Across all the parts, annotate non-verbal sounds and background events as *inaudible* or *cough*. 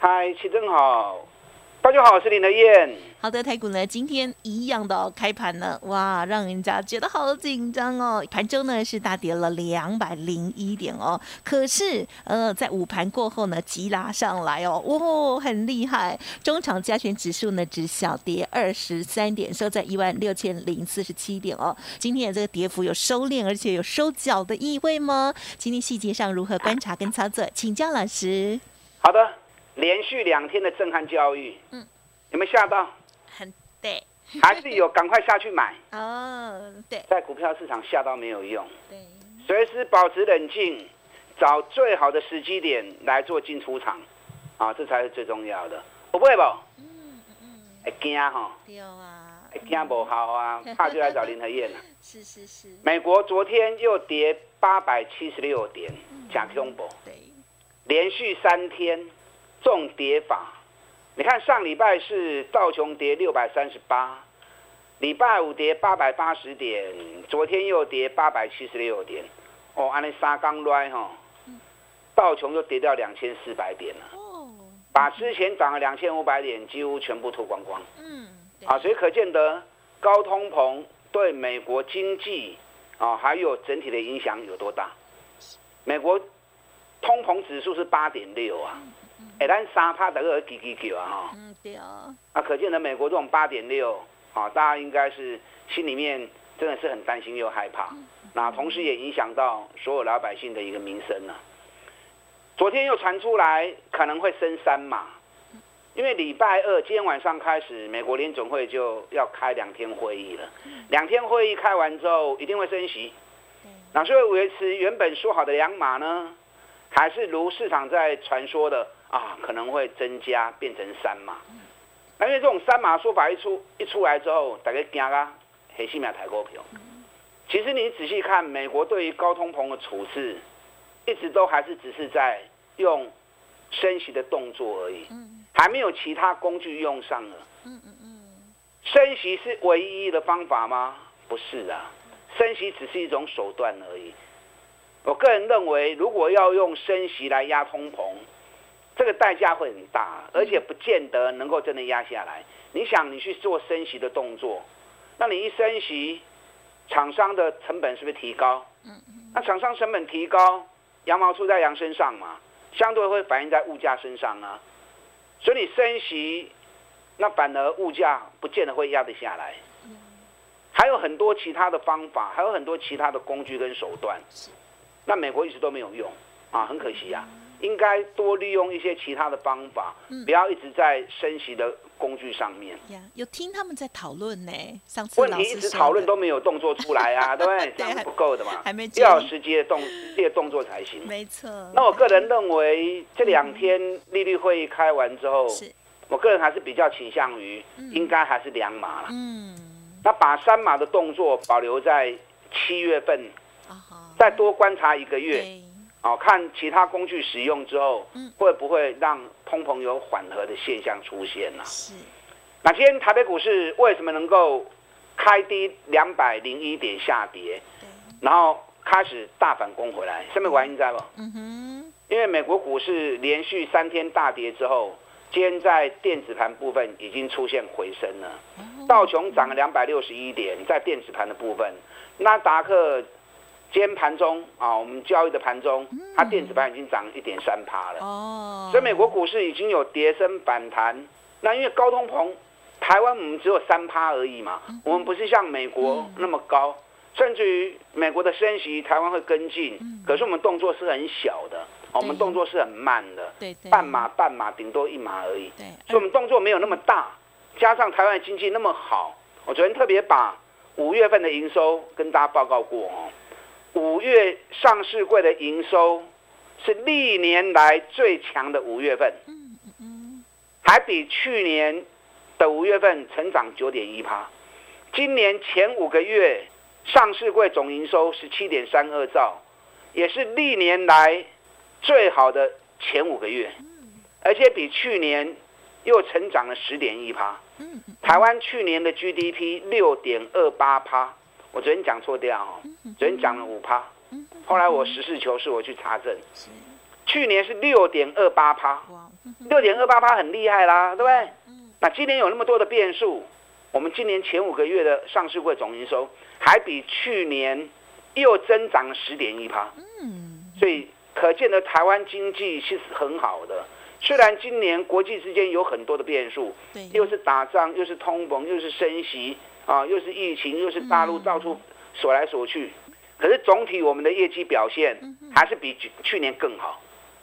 嗨，齐正好，大家好，我是林德燕。好的，台股呢今天一样的开盘呢，哇，让人家觉得好紧张哦。盘中呢是大跌了两百零一点哦，可是呃在午盘过后呢急拉上来哦，哇，很厉害。中场加权指数呢只小跌二十三点，收在一万六千零四十七点哦。今天的这个跌幅有收敛，而且有收脚的意味吗？今天细节上如何观察跟操作，请教老师。好的。连续两天的震撼教育，嗯，有没有吓到？很对，还是有赶快下去买 *laughs* 哦。对，在股票市场吓到没有用，对，随时保持冷静，找最好的时机点来做进出场，啊，这才是最重要的。不会不？嗯嗯嗯，会惊哈？对啊，会惊不好啊，怕就来找林和燕 *laughs* 了。是是是。美国昨天又跌八百七十六点，假恐怖。对，连续三天。重跌法，你看上礼拜是道琼跌六百三十八，礼拜五跌八百八十点，昨天又跌八百七十六点，哦，安尼三刚来哈，道琼又跌掉两千四百点了，把之前涨了两千五百点几乎全部吐光光，嗯，啊，所以可见得高通膨对美国经济啊还有整体的影响有多大？美国通膨指数是八点六啊。哎，咱三趴的个几几九啊哈，嗯对。啊，啊可见的美国这种八点六，啊大家应该是心里面真的是很担心又害怕，那同时也影响到所有老百姓的一个民生呢。昨天又传出来可能会升三嘛，因为礼拜二今天晚上开始，美国联总会就要开两天会议了，两天会议开完之后一定会升息，那所以维持原本说好的两码呢，还是如市场在传说的。啊，可能会增加变成三码，那因为这种三码说法一出一出来之后，大家惊啊，黑心秒抬股票。其实你仔细看，美国对于高通膨的处置，一直都还是只是在用升息的动作而已，还没有其他工具用上了。嗯嗯嗯，升息是唯一的方法吗？不是啊，升息只是一种手段而已。我个人认为，如果要用升息来压通膨，这个代价会很大，而且不见得能够真的压下来。你想，你去做升息的动作，那你一升息，厂商的成本是不是提高？嗯那厂商成本提高，羊毛出在羊身上嘛，相对会反映在物价身上啊。所以你升息，那反而物价不见得会压得下来。还有很多其他的方法，还有很多其他的工具跟手段。那美国一直都没有用啊，很可惜呀。应该多利用一些其他的方法，不要一直在升息的工具上面。有听他们在讨论呢，上次问题一直讨论都没有动作出来啊，*laughs* 对不对？这样不够的嘛，还没要实际的动这些动作才行。没错。那我个人认为，这两天利率会议开完之后，我个人还是比较倾向于，应该还是两码了。嗯。那把三码的动作保留在七月份，再多观察一个月。哦，看其他工具使用之后，会不会让通膨有缓和的现象出现呢？是。那今天台北股市为什么能够开低两百零一点下跌，然后开始大反攻回来？下面原因在不？嗯哼。因为美国股市连续三天大跌之后，今天在电子盘部分已经出现回升了。道琼涨了两百六十一点，在电子盘的部分，纳达克。今天盘中啊，我们交易的盘中，它电子盘已经涨一点三趴了。哦，所以美国股市已经有跌升反弹。那因为高通膨，台湾我们只有三趴而已嘛，我们不是像美国那么高，甚至于美国的升息，台湾会跟进。可是我们动作是很小的，我们动作是很慢的，对对，半码半码，顶多一码而已。对，所以我们动作没有那么大。加上台湾经济那么好，我昨天特别把五月份的营收跟大家报告过哦。五月上市柜的营收是历年来最强的五月份，还比去年的五月份成长九点一趴。今年前五个月上市柜总营收十七点三二兆，也是历年来最好的前五个月，而且比去年又成长了十点一趴。台湾去年的 GDP 六点二八趴，我昨天讲错掉哦，昨天讲了五趴，后来我实事求是，我去查证，去年是六点二八趴，六点二八趴很厉害啦，对不对？那今年有那么多的变数，我们今年前五个月的上市会总营收还比去年又增长了十点一趴，所以可见的台湾经济是很好的。虽然今年国际之间有很多的变数，又是打仗，又是通膨，又是升息啊，又是疫情，又是大陆到处锁来锁去，可是总体我们的业绩表现还是比去年更好，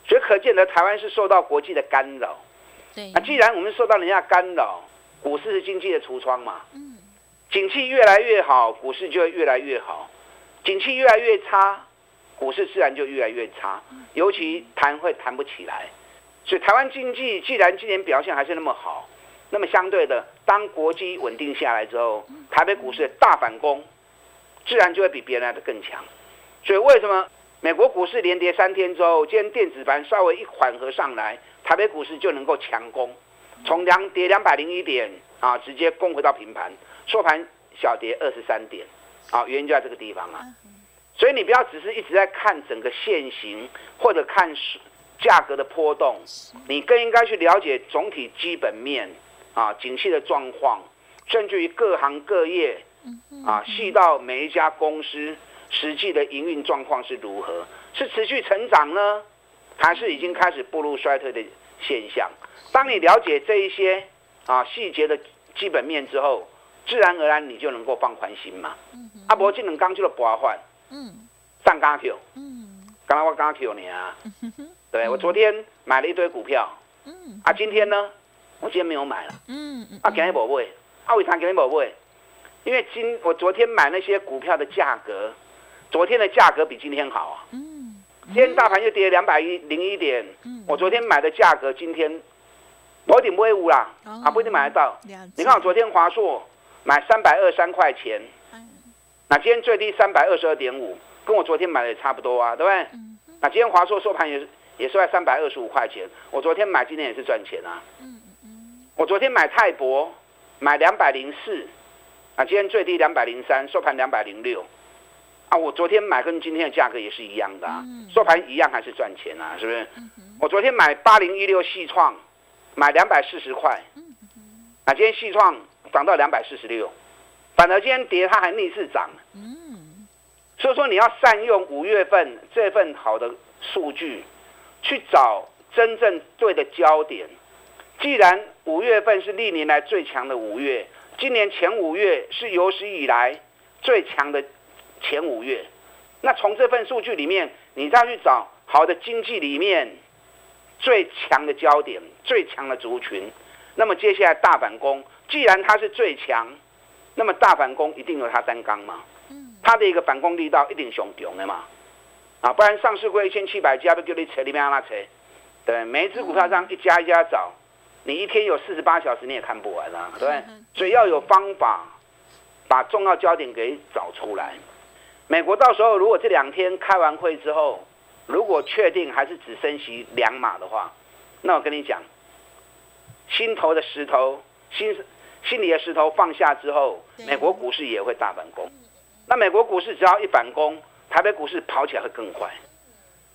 所以可见得台湾是受到国际的干扰。对，那既然我们受到人家干扰，股市是经济的橱窗嘛，嗯，景气越来越好，股市就会越来越好；景气越来越差，股市自然就越来越差，尤其谈会谈不起来。所以台湾经济既然今年表现还是那么好，那么相对的，当国际稳定下来之后，台北股市的大反攻，自然就会比别人来的更强。所以为什么美国股市连跌三天之后，今天电子盘稍微一缓和上来，台北股市就能够强攻，从两跌两百零一点啊，直接攻回到平盘，收盘小跌二十三点，啊，原因就在这个地方啊。所以你不要只是一直在看整个现形，或者看价格的波动，你更应该去了解总体基本面啊，景气的状况，甚至于各行各业啊，细到每一家公司实际的营运状况是如何，是持续成长呢，还是已经开始步入衰退的现象？当你了解这一些啊细节的基本面之后，自然而然你就能够放宽心嘛。阿伯技能刚就了博换，嗯，上刚 Q，嗯，刚刚我刚 Q 你啊。对，我昨天买了一堆股票，嗯，啊，今天呢，我今天没有买了，嗯嗯，啊，今天没买，啊，为啥今天没买？因为今我昨天买那些股票的价格，昨天的价格比今天好啊，嗯，今天大盘又跌两百一零一点，嗯，我昨天买的价格今天，我点不会误啦，啊，不一定买得到，你看我昨天华硕买三百二三块钱，那今天最低三百二十二点五，跟我昨天买的也差不多啊，对不对？那今天华硕收盘也是。也是在三百二十五块钱，我昨天买，今天也是赚钱啊。我昨天买泰博，买两百零四，啊，今天最低两百零三，收盘两百零六，啊，我昨天买跟今天的价格也是一样的，收盘一样还是赚钱啊，是不是？我昨天买八零一六细创，买两百四十块，啊，今天细创涨到两百四十六，反而今天跌它还逆势涨。嗯，所以说你要善用五月份这份好的数据。去找真正对的焦点。既然五月份是历年来最强的五月，今年前五月是有史以来最强的前五月，那从这份数据里面，你再去找好的经济里面最强的焦点、最强的族群，那么接下来大反攻，既然它是最强，那么大反攻一定有它单纲嘛？它的一个反攻力道一定雄强的嘛？啊，不然上市过一千七百家，不叫你扯里面拉扯，对，每一只股票这样一家一家找，你一天有四十八小时你也看不完啊，对，所以要有方法把重要焦点给找出来。美国到时候如果这两天开完会之后，如果确定还是只升息两码的话，那我跟你讲，心头的石头，心心里的石头放下之后，美国股市也会大反攻。那美国股市只要一反攻。台北股市跑起来会更快，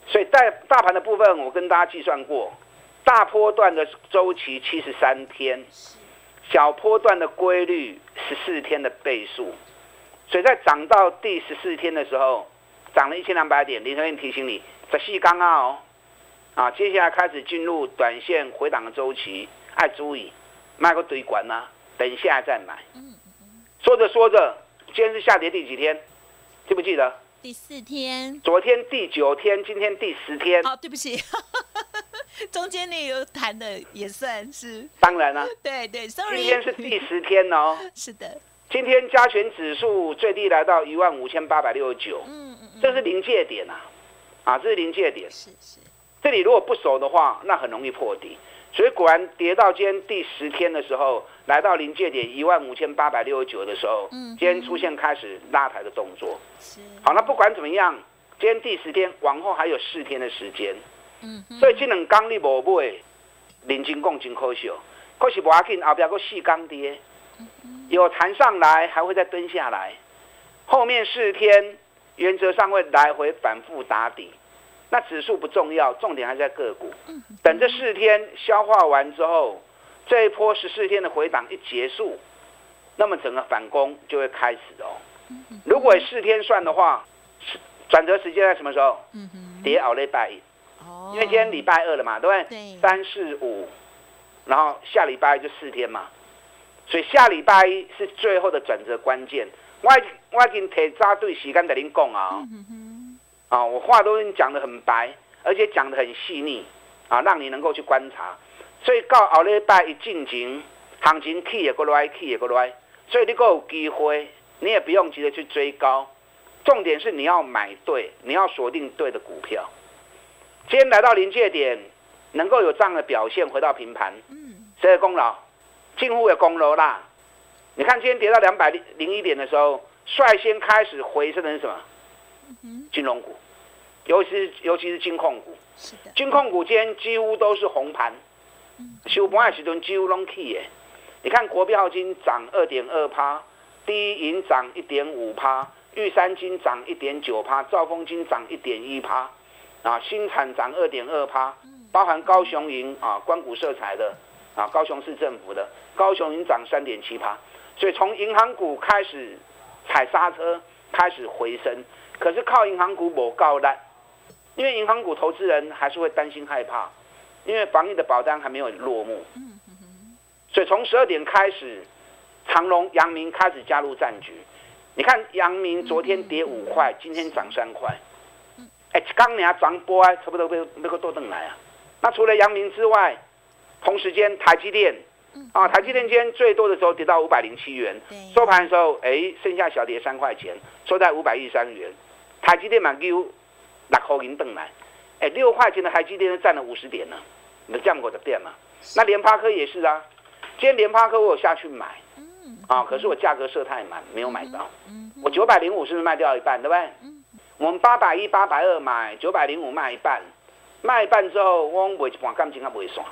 所以在大盘的部分，我跟大家计算过，大波段的周期七十三天，小波段的规律十四天的倍数，所以在涨到第十四天的时候，涨了一千两百点。林先生提醒你，仔细刚刚哦，啊，接下来开始进入短线回档的周期，爱注意卖个堆管呐，等一下再买。说着说着，今天是下跌第几天？记不记得？第四天，昨天第九天，今天第十天。哦，对不起，中间那有谈的也算是。当然了。*laughs* 对对，sorry。今天是第十天哦。*laughs* 是的。今天加权指数最低来到一万五千八百六十九。嗯嗯嗯。这是临界点啊，啊，这是临界点。是是。这里如果不守的话，那很容易破底。所以果然跌到今天第十天的时候，来到临界点一万五千八百六十九的时候，嗯今天出现开始拉抬的动作。是好，那不管怎么样，今天第十天往后还有四天的时间。嗯，所以这两天你无买，认真讲真可惜，可是不要紧，后边个四刚跌，有弹上来还会再蹲下来，后面四天原则上会来回反复打底。那指数不重要，重点还在个股。等这四天消化完之后，这一波十四天的回档一结束，那么整个反攻就会开始哦。如果四天算的话，转折时间在什么时候？跌熬礼拜一，因为今天礼拜二了嘛，对不对？三四五，然后下礼拜就四天嘛，所以下礼拜一是最后的转折关键。我我已经提早对时间跟您讲啊。啊，我话都已经讲得很白，而且讲得很细腻，啊，让你能够去观察。所以到后礼拜一进行，行情起也过来，起也过来，所以你够有机会，你也不用急着去追高。重点是你要买对，你要锁定对的股票。今天来到临界点，能够有这样的表现，回到平盘，嗯，谁的功劳？近乎的功劳啦。你看今天跌到两百零零一点的时候，率先开始回升的是什么？金融股，尤其是尤其是金控股，是的，金控股今天几乎都是红盘，收盘的时阵几乎拢起耶。你看国票金涨二点二趴，第一银涨一点五趴，玉山金涨一点九趴，兆丰金涨一点一趴，啊，新产涨二点二趴，包含高雄银啊，关谷色彩的啊，高雄市政府的高雄银涨三点七趴，所以从银行股开始踩刹车，开始回升。可是靠银行股某高单，因为银行股投资人还是会担心害怕，因为防疫的保单还没有落幕。所以从十二点开始，长隆、阳明开始加入战局。你看阳明昨天跌五块，今天涨三块。哎，刚年涨波啊，差不多被那个多等来啊。那除了阳明之外，同时间台积电啊，台积电今天最多的时候跌到五百零七元，收盘的时候哎，剩下小跌三块钱，收在五百一十三元。台积电满 Q，六块银等来，哎，六块钱的台积电占了五十点呢，你降过的电嘛？那联发科也是啊，今天联发科我有下去买，啊，可是我价格设太满，没有买到。我九百零五是不是卖掉一半，对不对？我们八百一、八百二买，九百零五卖一半，卖一半之后，我卖一半感情还不会算。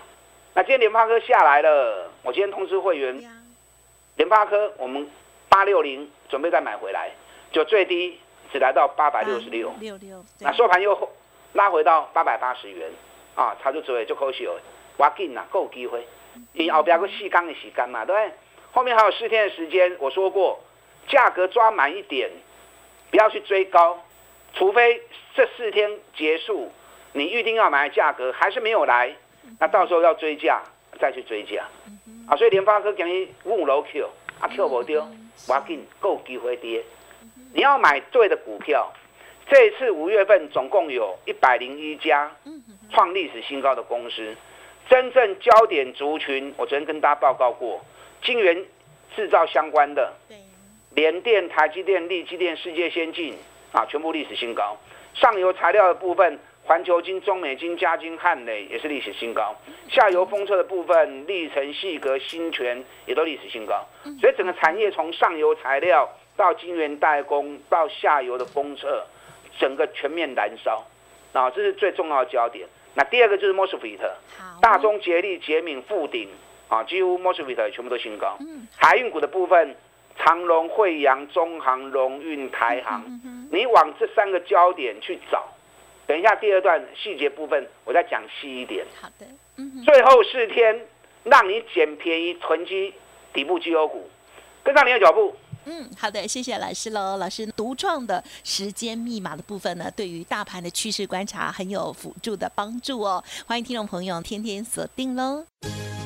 那今天联发科下来了，我今天通知会员，联发科我们八六零准备再买回来，就最低。只来到八百六十六，六六，那收盘又拉回到八百八十元，啊，差就做就可惜了，挖紧呐，够机会。你后边个细钢的时间嘛，对不对？后面还有四天的时间，我说过，价格抓满一点，不要去追高，除非这四天结束，你预定要买的价格还是没有来，那到时候要追价再去追价，啊，所以联发科讲你五楼 Q，啊 Q 不丢，要紧够机会跌。你要买对的股票，这一次五月份总共有一百零一家创历史新高的公司，真正焦点族群，我昨天跟大家报告过，晶圆制造相关的，联电、台积电、力积电、世界先进啊，全部历史新高。上游材料的部分，环球金、中美金、嘉金、汉磊也是历史新高。下游封测的部分，历成、细格、新泉也都历史新高。所以整个产业从上游材料。到晶圆代工，到下游的封测，整个全面燃烧，啊，这是最重要的焦点。那第二个就是 Mosfet，大中捷力、捷敏、富鼎，啊，几乎 Mosfet 全部都新高。嗯，海运股的部分，长隆、惠阳、中航、龙运、台航，你往这三个焦点去找。等一下第二段细节部分，我再讲细一点。好的，嗯，最后四天让你捡便宜囤积底部绩优股，跟上你的脚步。嗯，好的，谢谢老师喽。老师独创的时间密码的部分呢，对于大盘的趋势观察很有辅助的帮助哦。欢迎听众朋友天天锁定喽。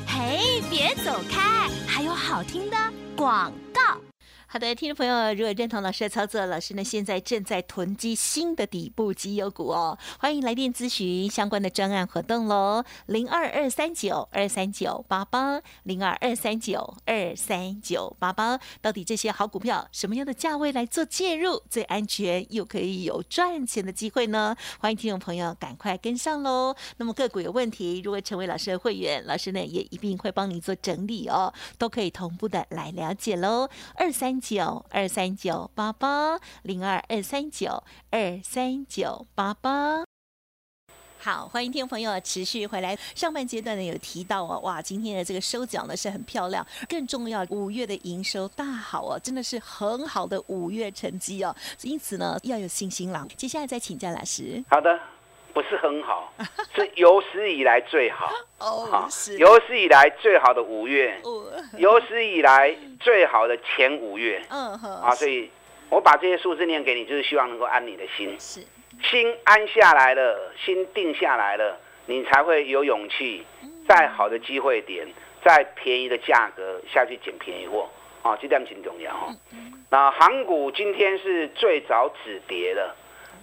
嘿，别走开，还有好听的广告。好的，听众朋友，如果认同老师的操作，老师呢现在正在囤积新的底部绩优股哦，欢迎来电咨询相关的专案活动喽，零二二三九二三九八八，零二二三九二三九八八，到底这些好股票什么样的价位来做介入最安全，又可以有赚钱的机会呢？欢迎听众朋友赶快跟上喽。那么个股有问题，如果成为老师的会员，老师呢也一定会帮你做整理哦，都可以同步的来了解喽，二三。九二三九八八零二二三九二三九八八，好，欢迎听众朋友持续回来。上半阶段呢有提到哦，哇，今天的这个收缴呢是很漂亮，更重要，五月的营收大好哦，真的是很好的五月成绩哦，因此呢要有信心了。接下来再请教老师。好的。不是很好，*laughs* 是有史以来最好。哦，有史以来最好的五月，*laughs* 有史以来最好的前五月。嗯哼。啊，所以我把这些数字念给你，就是希望能够安你的心。是。心安下来了，心定下来了，你才会有勇气，再好的机会点，再便宜的价格下去捡便宜货。啊，这点挺重要哈。那航股今天是最早止跌的。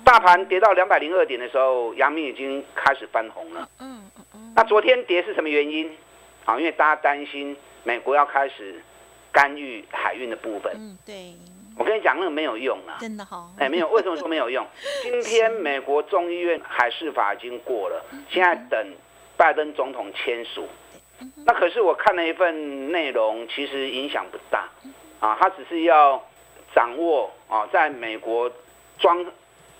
大盘跌到两百零二点的时候，阳明已经开始翻红了。嗯嗯嗯。那昨天跌是什么原因？啊，因为大家担心美国要开始干预海运的部分。嗯，对。我跟你讲，那个没有用啊。真的好。哎，没有，为什么说没有用？*laughs* 今天美国众议院海事法已经过了，现在等拜登总统签署。那可是我看了一份内容，其实影响不大。啊，他只是要掌握啊，在美国装。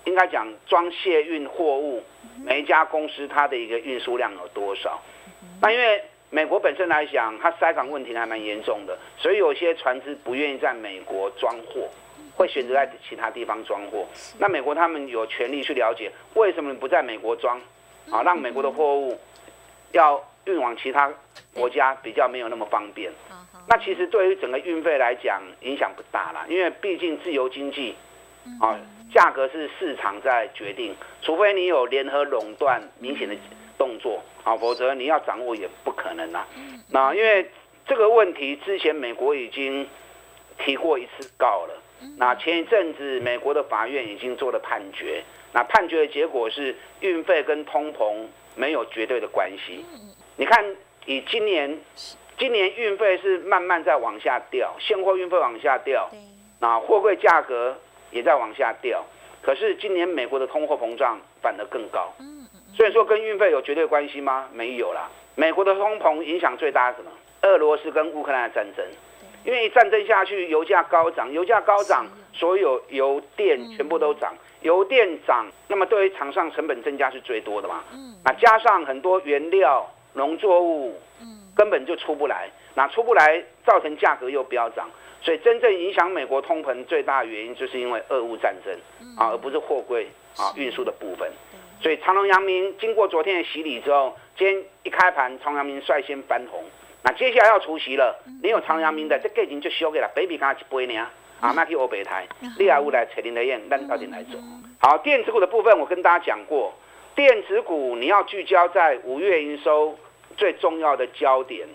应该讲装卸运货物，每一家公司它的一个运输量有多少？那因为美国本身来讲，它塞港问题还蛮严重的，所以有些船只不愿意在美国装货，会选择在其他地方装货。那美国他们有权利去了解为什么不在美国装，啊，让美国的货物要运往其他国家比较没有那么方便。那其实对于整个运费来讲影响不大啦，因为毕竟自由经济，啊。价格是市场在决定，除非你有联合垄断明显的动作啊，否则你要掌握也不可能啊。那因为这个问题之前美国已经提过一次告了，那前一阵子美国的法院已经做了判决，那判决的结果是运费跟通膨没有绝对的关系。你看，以今年今年运费是慢慢在往下掉，现货运费往下掉，那货柜价格。也在往下掉，可是今年美国的通货膨胀反而更高，所以说跟运费有绝对关系吗？没有啦。美国的通膨影响最大什么？俄罗斯跟乌克兰的战争，因为战争下去，油价高涨，油价高涨，所有油电全部都涨，油电涨，那么对于厂商成本增加是最多的嘛。那加上很多原料、农作物，根本就出不来，那出不来，造成价格又飙涨。所以真正影响美国通膨最大的原因，就是因为俄乌战争啊，而不是货柜啊运输的部分。所以长隆、阳明经过昨天的洗礼之后，今天一开盘，长隆、阳明率先翻红。那接下来要除夕了，你有长隆、阳明的，这价钱就收给了，baby 刚一杯呢啊，那去欧北台，利亚乌来扯林德燕，那到底来走？好，电子股的部分我跟大家讲过，电子股你要聚焦在五月营收最重要的焦点，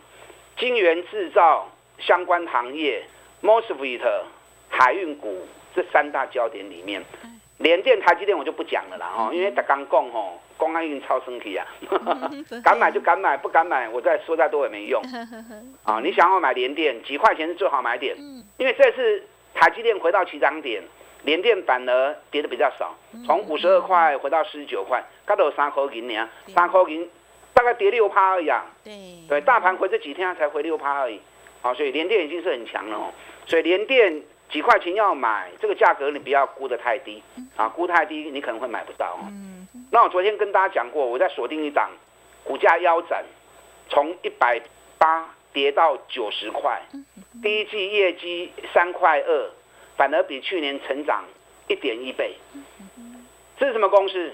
晶圆制造相关行业。Mosfet 海运股这三大焦点里面，联电、台积电我就不讲了啦，哦，因为他刚讲吼，公安运超升级啊，*laughs* 敢买就敢买，不敢买我再说再多也没用。啊，*laughs* 你想要买联电，几块钱是最好买点，因为这次台积电回到起涨点，联电反而跌的比较少，从五十二块回到四十九块，刚都有三块银呢，三块银大概跌六趴而已啊。对，对，大盘回这几天才回六趴而已，好，所以联电已经是很强了哦。所以连电几块钱要买，这个价格你不要估得太低啊，估太低你可能会买不到。那我昨天跟大家讲过，我在锁定一档，股价腰斩，从一百八跌到九十块，第一季业绩三块二，反而比去年成长一点一倍。这是什么公司？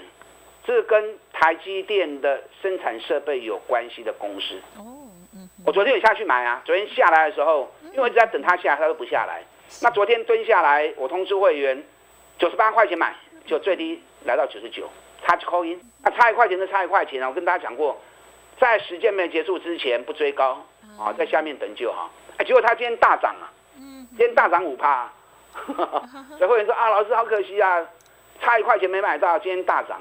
这是跟台积电的生产设备有关系的公司。我昨天有下去买啊，昨天下来的时候，因为一直在等它下，它都不下来。那昨天蹲下来，我通知会员，九十八块钱买，就最低来到九十九，差一扣音，那差一块钱就差一块钱啊！我跟大家讲过，在时间没结束之前不追高啊，在下面等就好。哎，结果它今天大涨啊，今天大涨五趴。所以会员说啊，老师好可惜啊，差一块钱没买到，今天大涨，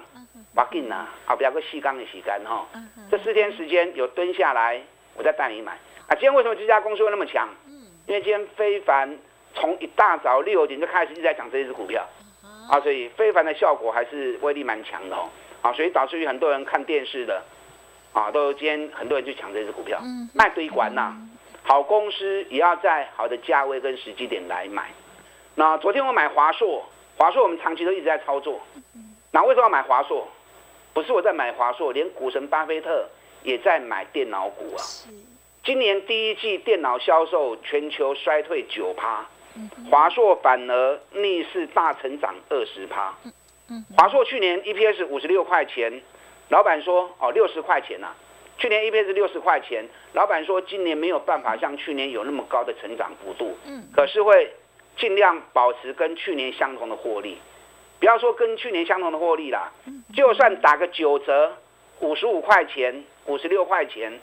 把紧呐，好不要个细钢的洗干哈。这四天时间有蹲下来，我再带你买。啊，今天为什么这家公司会那么强？因为今天非凡从一大早六点就开始一直在讲这只股票，啊，所以非凡的效果还是威力蛮强的哦。啊，所以导致于很多人看电视的，啊，都今天很多人去抢这只股票，卖堆管呐。好公司也要在好的价位跟时机点来买。那昨天我买华硕，华硕我们长期都一直在操作。那为什么要买华硕？不是我在买华硕，连股神巴菲特也在买电脑股啊。今年第一季电脑销售全球衰退九趴，华硕反而逆势大成长二十趴。华硕去年 EPS 五十六块钱，老板说哦六十块钱呐。去年 EPS 六十块钱，老板说今年没有办法像去年有那么高的成长幅度，嗯，可是会尽量保持跟去年相同的获利。不要说跟去年相同的获利啦，就算打个九折，五十五块钱、五十六块钱，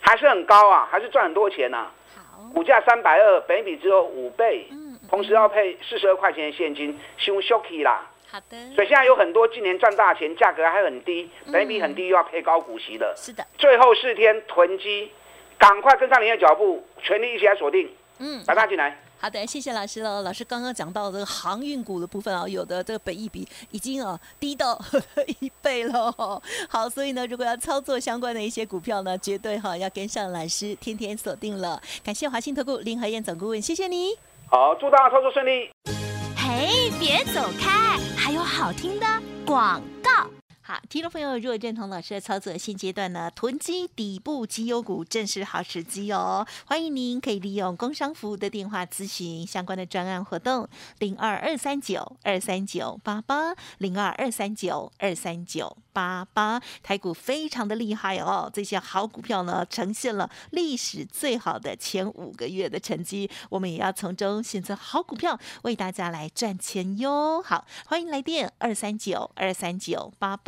还是很高啊，还是赚很多钱呐。好，股价三百二，本比只有五倍，嗯，同时要配四十二块钱的现金，凶 shocky 啦。好的，所以现在有很多今年赚大钱，价格还很低，本比很低，又要配高股息的。是的，最后四天囤积，赶快跟上您的脚步，全力一起来锁定。嗯，把它进来。好的，谢谢老师喽。老师刚刚讲到这个航运股的部分啊，有的这个本益比已经啊低到一倍了。好，所以呢，如果要操作相关的一些股票呢，绝对哈要跟上老师，天天锁定了。感谢华信投顾林和燕总顾问，谢谢你。好，祝大家操作顺利。嘿，别走开，还有好听的广告。好，听众朋友，如果认同老师的操作，现阶段呢，囤积底部绩优股正是好时机哦。欢迎您可以利用工商服务的电话咨询相关的专案活动，零二二三九二三九八八零二二三九二三九八八。台股非常的厉害哦，这些好股票呢，呈现了历史最好的前五个月的成绩，我们也要从中选择好股票，为大家来赚钱哟。好，欢迎来电二三九二三九八